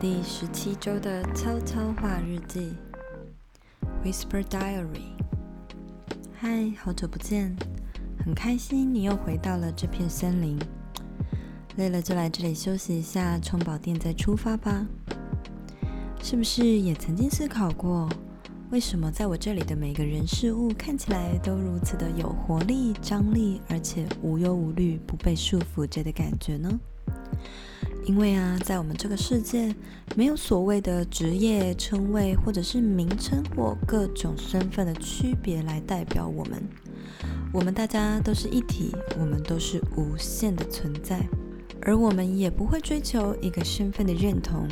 第十七周的悄悄话日记，Whisper Diary。嗨，好久不见，很开心你又回到了这片森林。累了就来这里休息一下，充饱电再出发吧。是不是也曾经思考过，为什么在我这里的每个人事物看起来都如此的有活力、张力，而且无忧无虑、不被束缚着的感觉呢？因为啊，在我们这个世界，没有所谓的职业称谓，或者是名称或各种身份的区别来代表我们。我们大家都是一体，我们都是无限的存在，而我们也不会追求一个身份的认同。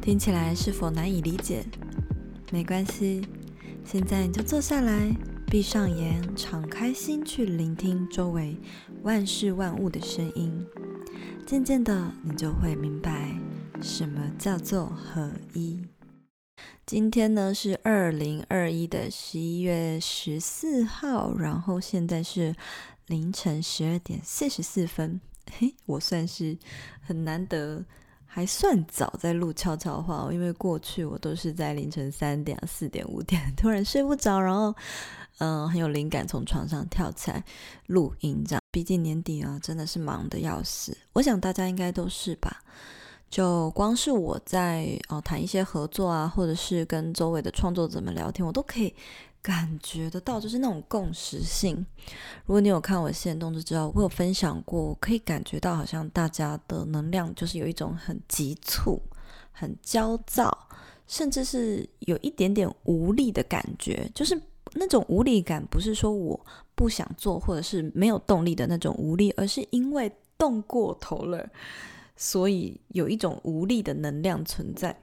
听起来是否难以理解？没关系，现在你就坐下来，闭上眼，敞开心去聆听周围万事万物的声音。渐渐的，你就会明白什么叫做合一。今天呢是二零二一的十一月十四号，然后现在是凌晨十二点四十四分。嘿，我算是很难得，还算早在录悄悄话，因为过去我都是在凌晨三点、四点、五点突然睡不着，然后嗯、很有灵感从床上跳起来录音这样。毕竟年底啊，真的是忙得要死。我想大家应该都是吧。就光是我在哦谈一些合作啊，或者是跟周围的创作者们聊天，我都可以感觉得到，就是那种共识性。如果你有看我现动就知道，我有分享过，可以感觉到好像大家的能量就是有一种很急促、很焦躁，甚至是有一点点无力的感觉，就是。那种无力感不是说我不想做，或者是没有动力的那种无力，而是因为动过头了，所以有一种无力的能量存在。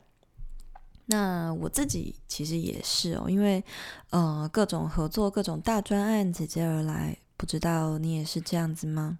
那我自己其实也是哦，因为呃各种合作、各种大专案接踵而来，不知道你也是这样子吗？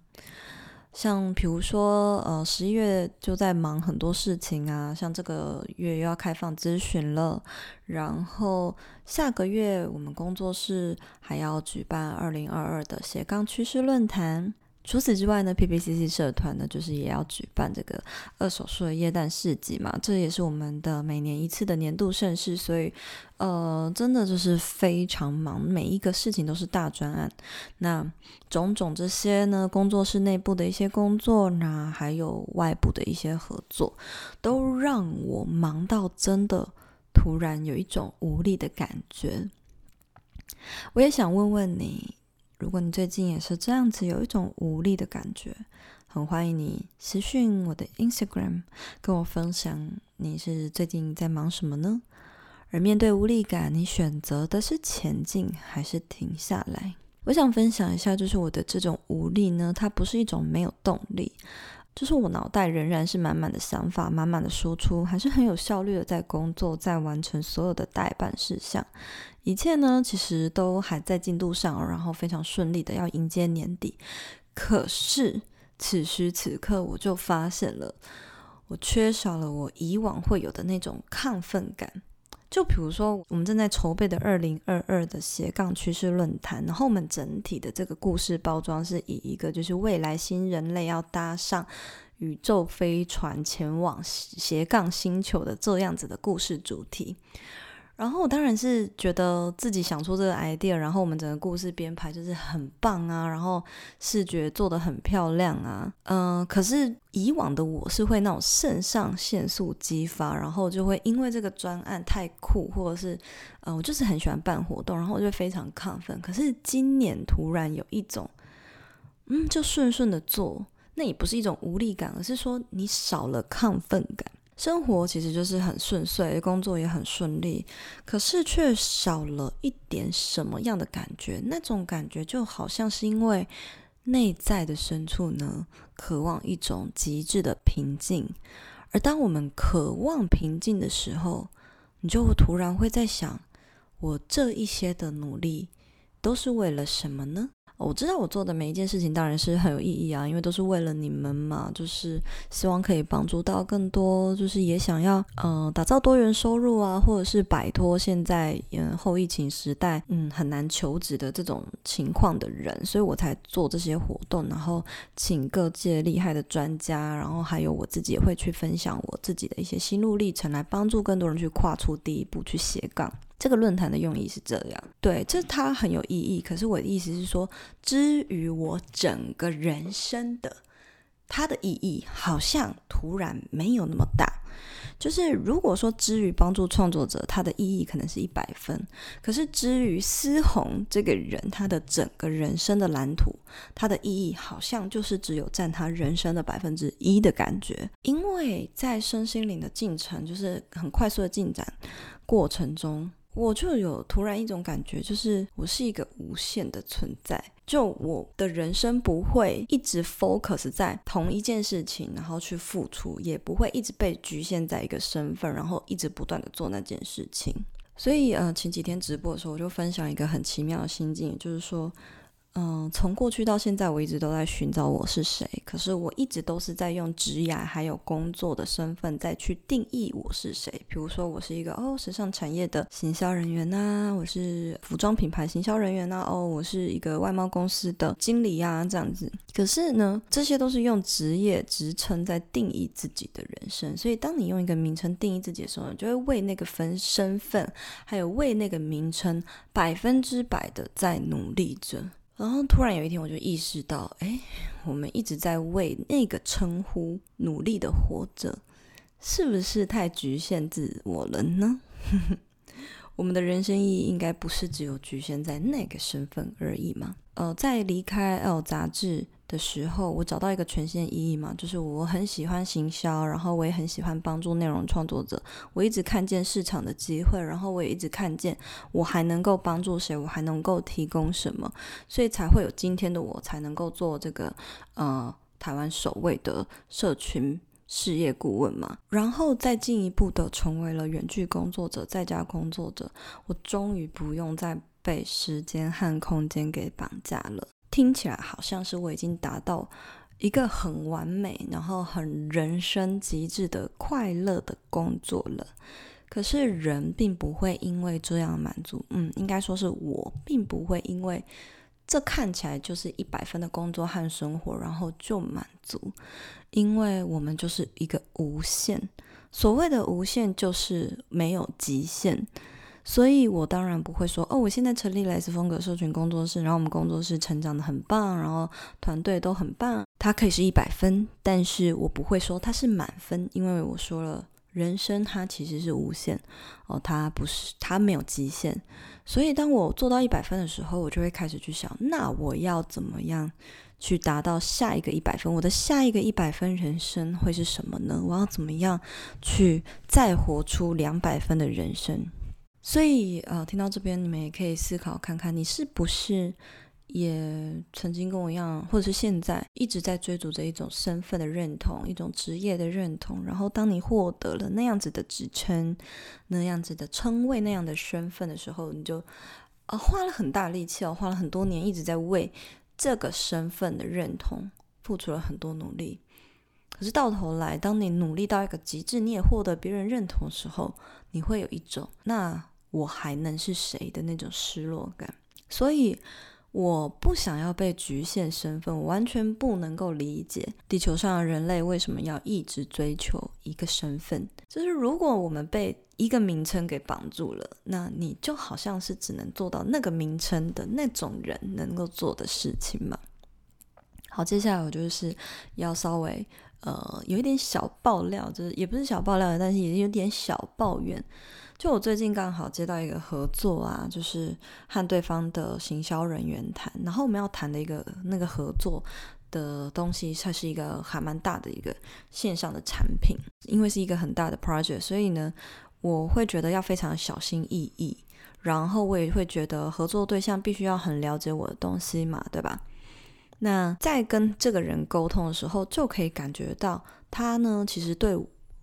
像比如说，呃，十一月就在忙很多事情啊，像这个月又要开放咨询了，然后下个月我们工作室还要举办二零二二的斜杠趋势论坛。除此之外呢，PPCC 社团呢，就是也要举办这个二手书的耶诞市集嘛，这也是我们的每年一次的年度盛事，所以，呃，真的就是非常忙，每一个事情都是大专案。那种种这些呢，工作室内部的一些工作，那还有外部的一些合作，都让我忙到真的突然有一种无力的感觉。我也想问问你。如果你最近也是这样子，有一种无力的感觉，很欢迎你私讯我的 Instagram，跟我分享你是最近在忙什么呢？而面对无力感，你选择的是前进还是停下来？我想分享一下，就是我的这种无力呢，它不是一种没有动力。就是我脑袋仍然是满满的想法，满满的输出，还是很有效率的在工作，在完成所有的待办事项。一切呢，其实都还在进度上，然后非常顺利的要迎接年底。可是此时此刻，我就发现了，我缺少了我以往会有的那种亢奋感。就比如说，我们正在筹备的二零二二的斜杠趋势论坛，然后我们整体的这个故事包装是以一个就是未来新人类要搭上宇宙飞船前往斜杠星球的这样子的故事主题。然后我当然是觉得自己想出这个 idea，然后我们整个故事编排就是很棒啊，然后视觉做得很漂亮啊，嗯、可是以往的我是会那种肾上腺素激发，然后就会因为这个专案太酷，或者是，嗯、呃，我就是很喜欢办活动，然后我就非常亢奋。可是今年突然有一种，嗯，就顺顺的做，那也不是一种无力感，而是说你少了亢奋感。生活其实就是很顺遂，工作也很顺利，可是却少了一点什么样的感觉？那种感觉就好像是因为内在的深处呢，渴望一种极致的平静。而当我们渴望平静的时候，你就突然会在想：我这一些的努力都是为了什么呢？我知道我做的每一件事情当然是很有意义啊，因为都是为了你们嘛，就是希望可以帮助到更多，就是也想要呃打造多元收入啊，或者是摆脱现在嗯后疫情时代嗯很难求职的这种情况的人，所以我才做这些活动，然后请各界厉害的专家，然后还有我自己也会去分享我自己的一些心路历程，来帮助更多人去跨出第一步去斜杠。这个论坛的用意是这样，对，这它很有意义。可是我的意思是说，之于我整个人生的它的意义，好像突然没有那么大。就是如果说之于帮助创作者，它的意义可能是一百分。可是之于思宏这个人，他的整个人生的蓝图，它的意义好像就是只有占他人生的百分之一的感觉。因为在身心灵的进程，就是很快速的进展过程中。我就有突然一种感觉，就是我是一个无限的存在，就我的人生不会一直 focus 在同一件事情，然后去付出，也不会一直被局限在一个身份，然后一直不断的做那件事情。所以，呃，前几天直播的时候，我就分享一个很奇妙的心境，就是说。嗯，从过去到现在，我一直都在寻找我是谁。可是我一直都是在用职业还有工作的身份再去定义我是谁。比如说，我是一个哦，时尚产业的行销人员呐、我是服装品牌行销人员呐、哦，我是一个外贸公司的经理、啊，这样子。可是呢，这些都是用职业职称在定义自己的人生。所以，当你用一个名称定义自己的时候，你就会为那个分身份，还有为那个名称百分之百的在努力着。然后突然有一天，我就意识到，哎，我们一直在为那个称呼努力的活着，是不是太局限自我了呢？我们的人生意义应该不是只有局限在那个身份而已吗？呃，在离开 L 杂志的时候，我找到一个全新的意义嘛，就是我很喜欢行销，然后我也很喜欢帮助内容创作者。我一直看见市场的机会，然后我也一直看见我还能够帮助谁，我还能够提供什么，所以才会有今天的我，才能够做这个呃台湾首位的社群事业顾问嘛。然后再进一步的成为了远距工作者，在家工作者，我终于不用再被时间和空间给绑架了。听起来好像是我已经达到一个很完美，然后很人生极致的快乐的工作了。可是人并不会因为这样满足，嗯，应该说是我并不会因为这看起来就是一百分的工作和生活，然后就满足，因为我们就是一个无限。所谓的无限就是没有极限。所以，我当然不会说哦，我现在成立了 S 风格社群工作室，然后我们工作室成长得很棒，然后团队都很棒，它可以是一百分，但是我不会说它是满分，因为我说了，人生它其实是无限哦，它不是，它没有极限。所以，当我做到一百分的时候，我就会开始去想，那我要怎么样去达到下一个一百分？我的下一个一百分人生会是什么呢？我要怎么样去再活出两百分的人生？所以，呃，听到这边，你们也可以思考看看，你是不是也曾经跟我一样，或者是现在一直在追逐着一种身份的认同，一种职业的认同。然后，当你获得了那样子的职称、那样子的称谓、那样的身份的时候，你就呃花了很大力气哦，花了很多年，一直在为这个身份的认同付出了很多努力。可是到头来，当你努力到一个极致，你也获得别人认同的时候，你会有一种那。我还能是谁的那种失落感，所以我不想要被局限身份，我完全不能够理解地球上的人类为什么要一直追求一个身份。就是如果我们被一个名称给绑住了，那你就好像是只能做到那个名称的那种人能够做的事情嘛。好，接下来我就是要稍微呃有一点小爆料，就是也不是小爆料，但是也有点小抱怨。就我最近刚好接到一个合作啊，就是和对方的行销人员谈，然后我们要谈的一个那个合作的东西，它是一个还蛮大的一个线上的产品，因为是一个很大的 project，所以呢，我会觉得要非常小心翼翼，然后我也会觉得合作对象必须要很了解我的东西嘛，对吧？那在跟这个人沟通的时候，就可以感觉到他呢，其实对。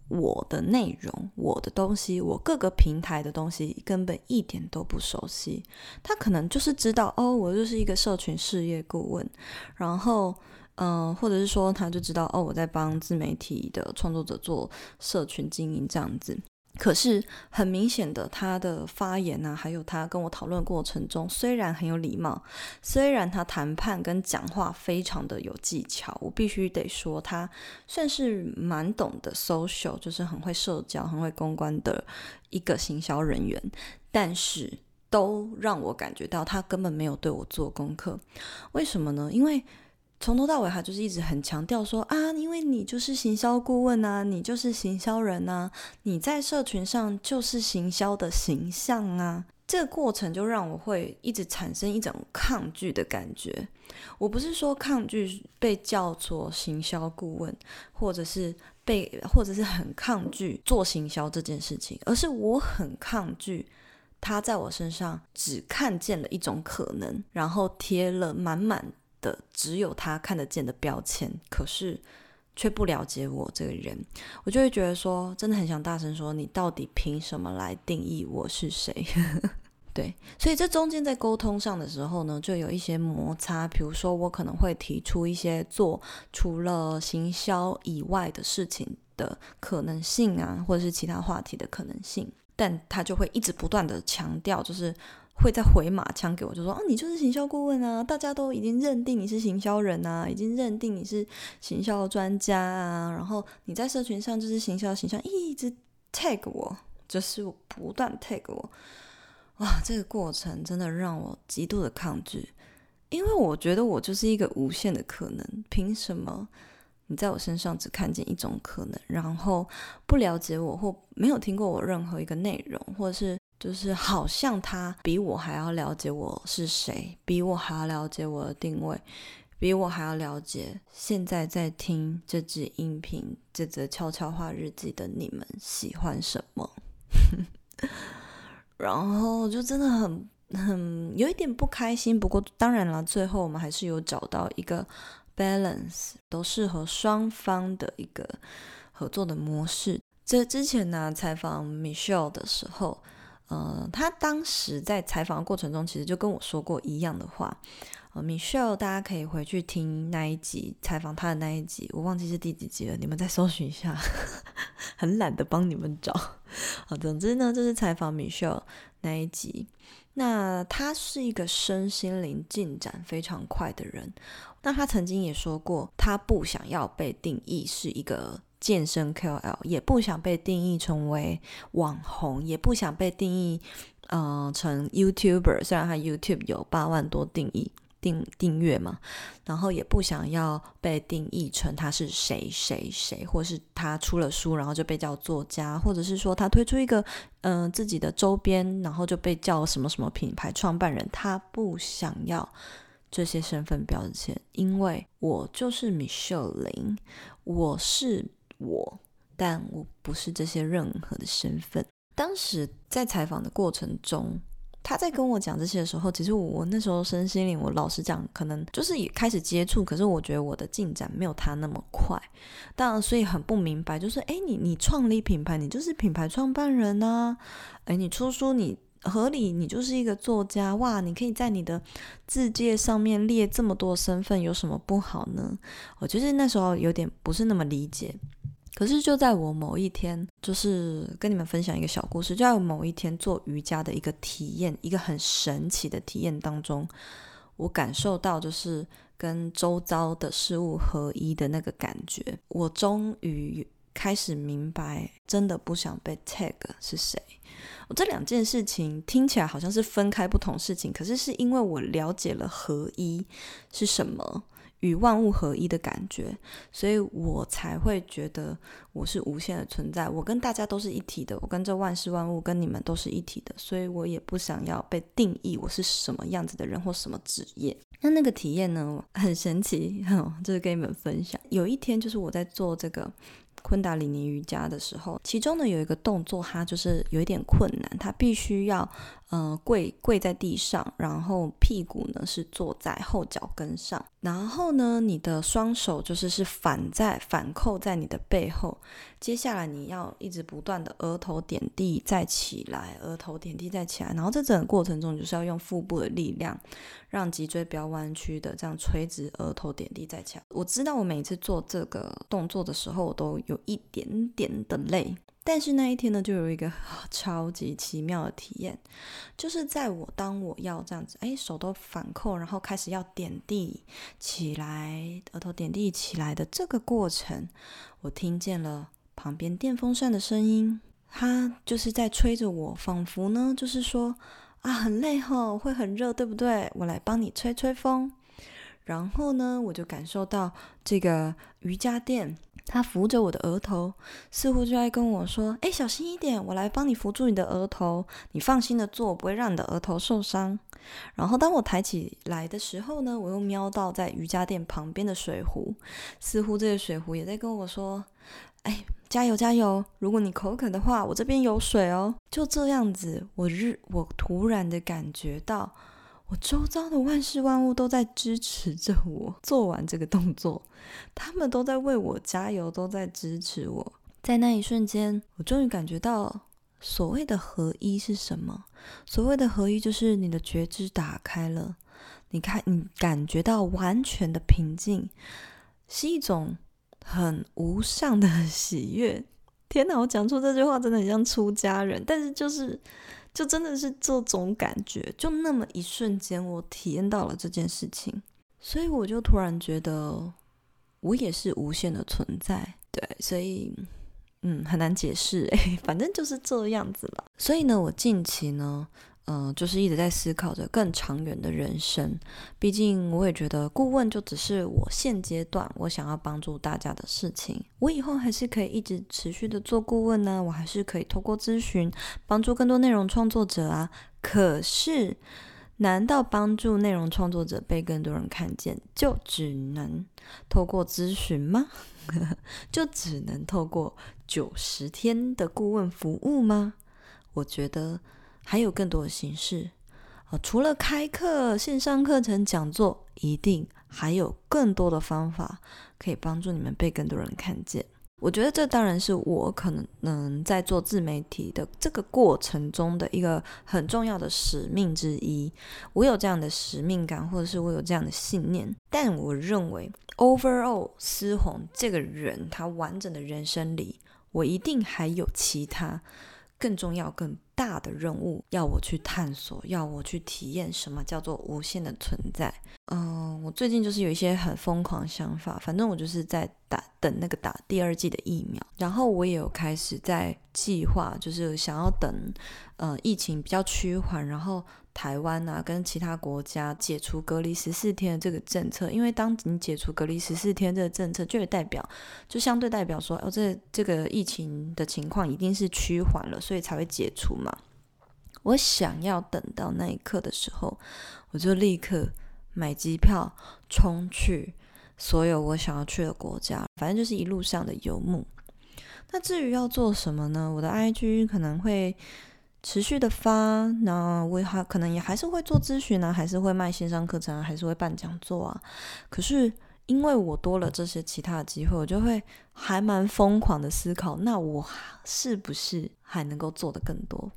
我的内容、我的东西、我各个平台的东西根本一点都不熟悉。他可能就是知道哦，我就是一个社群事业顾问，然后嗯、或者是说他就知道哦，我在帮自媒体的创作者做社群经营这样子。可是很明显的，他的发言啊，还有他跟我讨论过程中，虽然很有礼貌，虽然他谈判跟讲话非常的有技巧，我必须得说，他算是蛮懂得 social，就是很会社交、很会公关的一个行销人员，但是都让我感觉到他根本没有对我做功课。为什么呢？因为从头到尾，他就是一直很强调说啊，因为你就是行销顾问啊，你就是行销人啊，你在社群上就是行销的形象啊。这个过程就让我会一直产生一种抗拒的感觉。我不是说抗拒被叫做行销顾问，或者是被，或者是很抗拒做行销这件事情，而是我很抗拒他在我身上只看见了一种可能，然后贴了满满。的只有他看得见的标签，可是却不了解我这个人，我就会觉得说，真的很想大声说，你到底凭什么来定义我是谁？对，所以这中间在沟通上的时候呢，就有一些摩擦。比如说，我可能会提出一些做除了行销以外的事情的可能性啊，或者是其他话题的可能性，但他就会一直不断的强调，就是。会再回马枪给我，就说啊，你就是行销顾问啊，大家都已经认定你是行销人啊，已经认定你是行销专家啊，然后你在社群上就是行销形象，一直 tag 我，就是不断 tag 我，哇，这个过程真的让我极度的抗拒，因为我觉得我就是一个无限的可能，凭什么你在我身上只看见一种可能，然后不了解我或没有听过我任何一个内容，或者是。就是好像他比我还要了解我是谁，比我还要了解我的定位，比我还要了解现在在听这支音频、这则悄悄话日记的你们喜欢什么。然后就真的很很有一点不开心。不过当然了，最后我们还是有找到一个 balance，都适合双方的一个合作的模式。这之前呢，采访 Michelle 的时候。呃，他当时在采访的过程中，其实就跟我说过一样的话。呃，Michelle，大家可以回去听那一集采访他的那一集，我忘记是第几集了，你们再搜寻一下，很懒得帮你们找。好，总之呢，就是采访 Michelle 那一集。那他是一个身心灵进展非常快的人。那他曾经也说过，他不想要被定义是一个。健身 KOL 也不想被定义成为网红，也不想被定义，呃，成 YouTuber。虽然他 YouTube 有八万多定义订订阅嘛，然后也不想要被定义成他是谁谁谁，或是他出了书，然后就被叫作家，或者是说他推出一个嗯、自己的周边，然后就被叫什么什么品牌创办人。他不想要这些身份标签，因为我就是 Michelle 林，我是。我，但我不是这些任何的身份。当时在采访的过程中，他在跟我讲这些的时候，其实我，那时候身心灵，我老实讲，可能就是也开始接触，可是我觉得我的进展没有他那么快。当然，所以很不明白，就是诶，你你创立品牌，你就是品牌创办人啊，诶，你出书，你合理，你就是一个作家，哇，你可以在你的字界上面列这么多身份，有什么不好呢？我就是那时候有点不是那么理解。可是就在我某一天，就是跟你们分享一个小故事，就在我某一天做瑜伽的一个体验，一个很神奇的体验当中，我感受到就是跟周遭的事物合一的那个感觉。我终于开始明白，真的不想被 tag 是谁。我这两件事情听起来好像是分开不同事情，可是是因为我了解了合一是什么。与万物合一的感觉，所以我才会觉得我是无限的存在。我跟大家都是一体的，我跟这万事万物跟你们都是一体的，所以我也不想要被定义我是什么样子的人或什么职业。那那个体验呢，很神奇，就是跟你们分享。有一天，就是我在做这个昆达里尼瑜伽的时候，其中呢有一个动作，它就是有一点困难，它必须要呃跪跪在地上，然后屁股呢是坐在后脚跟上，然后呢你的双手就是是反在反扣在你的背后，接下来你要一直不断的额头点地再起来，额头点地再起来，然后这整个过程中就是要用腹部的力量，让脊椎不要弯曲的这样垂直，额头点地再起来。我知道我每次做这个动作的时候，我都有。一点点的累，但是那一天呢，就有一个超级奇妙的体验，就是在我当我要这样子，哎，手都反扣，然后开始要点地起来，额头点地起来的这个过程，我听见了旁边电风扇的声音，它就是在吹着我，仿佛呢就是说啊，很累吼，会很热，对不对？我来帮你吹吹风。然后呢，我就感受到这个瑜伽垫，他扶着我的额头，似乎就在跟我说：“哎，小心一点，我来帮你扶住你的额头，你放心的坐，不会让你的额头受伤。”然后当我抬起来的时候呢，我又瞄到在瑜伽垫旁边的水壶，似乎这个水壶也在跟我说：“哎，加油加油！如果你口渴的话，我这边有水哦。”就这样子，我日，我突然的感觉到。我周遭的万事万物都在支持着我做完这个动作，他们都在为我加油，都在支持我。在那一瞬间，我终于感觉到所谓的合一是什么？所谓的合一就是你的觉知打开了，你看，你感觉到完全的平静，是一种很无上的 喜悦。天哪，我讲出这句话真的很像出家人，但是就是。就真的是这种感觉，就那么一瞬间，我体验到了这件事情，所以我就突然觉得，我也是无限的存在，对，所以，嗯，很难解释，哎，反正就是这样子了。所以呢，我近期呢。嗯、就是一直在思考着更长远的人生。毕竟，我也觉得顾问就只是我现阶段我想要帮助大家的事情。我以后还是可以一直持续的做顾问呢，我还是可以透过咨询帮助更多内容创作者啊。可是，难道帮助内容创作者被更多人看见，就只能透过咨询吗？就只能透过九十天的顾问服务吗？我觉得。还有更多的形式，呃，除了开课、线上课程、讲座，一定还有更多的方法可以帮助你们被更多人看见。我觉得这当然是我可能能在做自媒体的这个过程中的一个很重要的使命之一。我有这样的使命感，或者是我有这样的信念。但我认为，overall，思宏这个人他完整的人生里，我一定还有其他。更重要、更大的任务要我去探索，要我去体验什么叫做无限的存在。嗯、我最近就是有一些很疯狂想法，反正我就是在打等那个打第二季的疫苗，然后我也有开始在计划，就是想要等呃疫情比较趋缓，然后。台湾啊，跟其他国家解除隔离十四天的这个政策，因为当你解除隔离十四天这个政策，就代表，就相对代表说，哦，这这个疫情的情况一定是趋缓了，所以才会解除嘛。我想要等到那一刻的时候，我就立刻买机票冲去所有我想要去的国家，反正就是一路上的游牧。那至于要做什么呢？我的 IG 可能会。持续的发，那我还可能也还是会做咨询呢，还是会卖线上课程啊，还是会办讲座啊。可是因为我多了这些其他的机会，我就会还蛮疯狂的思考，那我是不是还能够做得更多？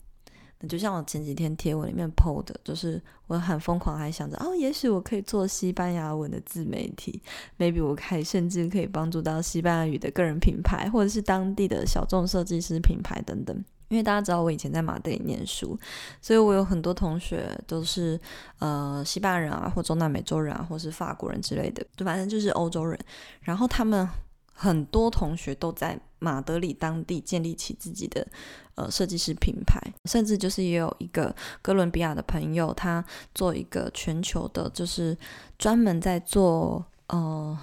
那就像我前几天贴文里面 po 的，就是我很疯狂，还想着哦，也许我可以做西班牙文的自媒体，maybe 我可以甚至可以帮助到西班牙语的个人品牌，或者是当地的小众设计师品牌等等。因为大家知道我以前在马德里念书，所以我有很多同学都是呃西班牙人啊，或中南美洲人啊，或是法国人之类的，就反正就是欧洲人。然后他们很多同学都在马德里当地建立起自己的呃设计师品牌，甚至就是也有一个哥伦比亚的朋友，他做一个全球的，就是专门在做呃。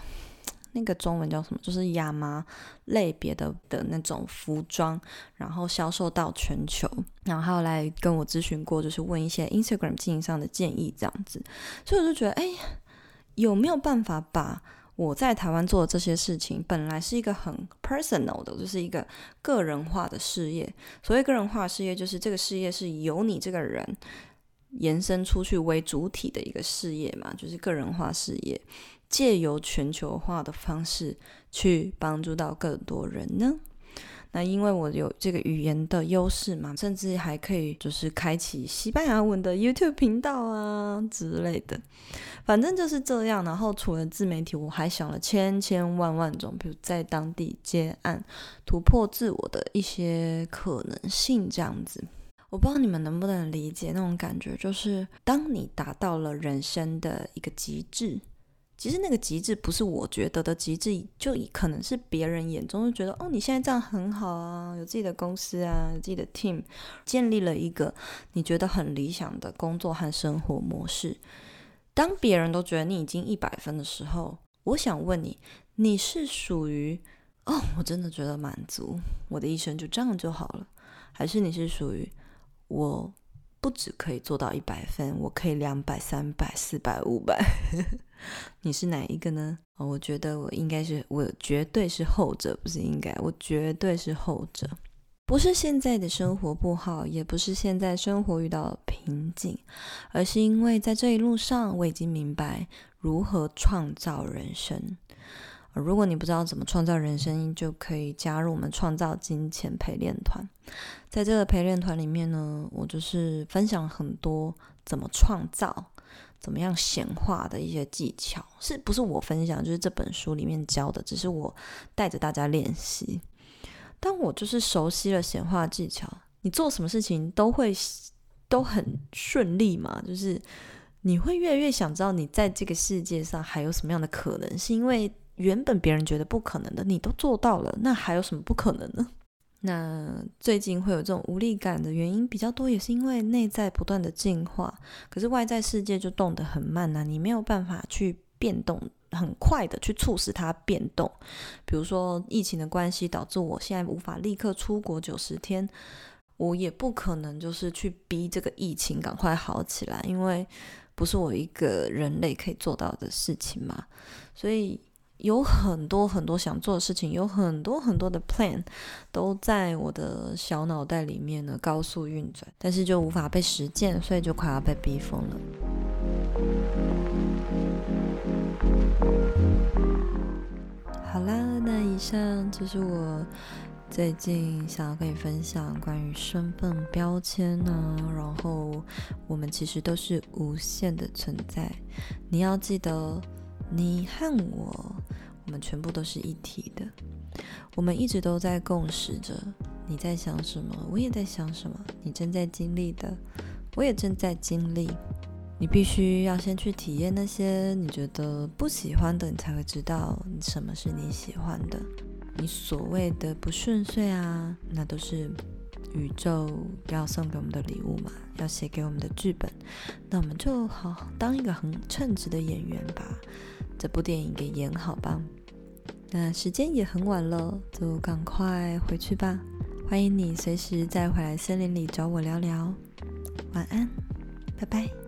那个中文叫什么？就是亚麻类别的的那种服装，然后销售到全球，然后来跟我咨询过，就是问一些 Instagram 经营上的建议这样子。所以我就觉得，哎，有没有办法把我在台湾做的这些事情，本来是一个很 personal 的，就是一个个人化的事业。所谓个人化事业，就是这个事业是由你这个人延伸出去为主体的一个事业嘛，就是个人化事业，借由全球化的方式去帮助到更多人呢。那因为我有这个语言的优势嘛，甚至还可以就是开启西班牙文的 YouTube 频道啊之类的，反正就是这样。然后除了自媒体，我还想了千千万万种，比如在当地接案、突破自我的一些可能性，这样子。我不知道你们能不能理解那种感觉，就是当你达到了人生的一个极致。其实那个极致不是我觉得的极致，就可能是别人眼中就觉得哦，你现在这样很好啊，有自己的公司啊，有自己的 team，建立了一个你觉得很理想的工作和生活模式。当别人都觉得你已经一百分的时候，我想问你，你是属于哦，我真的觉得满足，我的一生就这样就好了，还是你是属于我不只可以做到一百分，我可以两百、三百、四百、五百？你是哪一个呢？我觉得我应该是，我绝对是后者，不是应该，我绝对是后者。不是现在的生活不好，也不是现在生活遇到了瓶颈，而是因为在这一路上，我已经明白如何创造人生。如果你不知道怎么创造人生，就可以加入我们创造金钱陪练团。在这个陪练团里面呢，我就是分享很多怎么创造。怎么样显化的一些技巧，是不是我分享？就是这本书里面教的，只是我带着大家练习。当我就是熟悉了显化技巧，你做什么事情都会都很顺利嘛。就是你会越来越想知道，你在这个世界上还有什么样的可能是，因为原本别人觉得不可能的，你都做到了，那还有什么不可能呢？那最近会有这种无力感的原因比较多，也是因为内在不断的进化，可是外在世界就动得很慢呐、你没有办法去变动，很快的去促使它变动。比如说疫情的关系导致我现在无法立刻出国九十天，我也不可能就是去逼这个疫情赶快好起来，因为不是我一个人类可以做到的事情嘛，所以。有很多很多想做的事情，有很多很多的 plan 都在我的小脑袋里面呢，高速运转，但是就无法被实践，所以就快要被逼疯了。好啦，那以上就是我最近想要跟你分享关于身份标签呢，然后我们其实都是无限的存在，你要记得。你和我，我们全部都是一体的。我们一直都在共识着。你在想什么，我也在想什么。你正在经历的，我也正在经历。你必须要先去体验那些你觉得不喜欢的，你才会知道什么是你喜欢的。你所谓的不顺遂啊，那都是。宇宙要送给我们的礼物嘛，要写给我们的剧本，那我们就好当一个很称职的演员，吧这部电影给演好吧。那时间也很晚了，就赶快回去吧。欢迎你随时再回来森林里找我聊聊。晚安，拜拜。